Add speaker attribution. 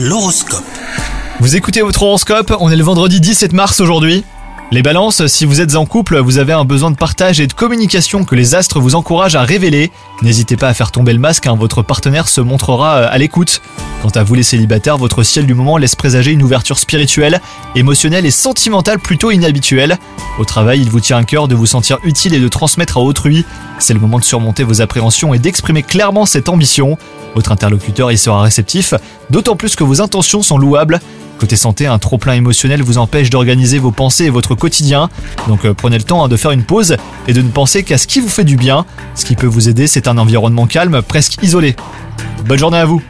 Speaker 1: L'horoscope.
Speaker 2: Vous écoutez votre horoscope, on est le vendredi 17 mars aujourd'hui. Les balances, si vous êtes en couple, vous avez un besoin de partage et de communication que les astres vous encouragent à révéler. N'hésitez pas à faire tomber le masque, hein, votre partenaire se montrera euh, à l'écoute. Quant à vous les célibataires, votre ciel du moment laisse présager une ouverture spirituelle, émotionnelle et sentimentale plutôt inhabituelle. Au travail, il vous tient à cœur de vous sentir utile et de transmettre à autrui. C'est le moment de surmonter vos appréhensions et d'exprimer clairement cette ambition. Votre interlocuteur y sera réceptif, d'autant plus que vos intentions sont louables. Côté santé, un trop-plein émotionnel vous empêche d'organiser vos pensées et votre quotidien. Donc euh, prenez le temps hein, de faire une pause et de ne penser qu'à ce qui vous fait du bien. Ce qui peut vous aider, c'est un environnement calme, presque isolé. Bonne journée à vous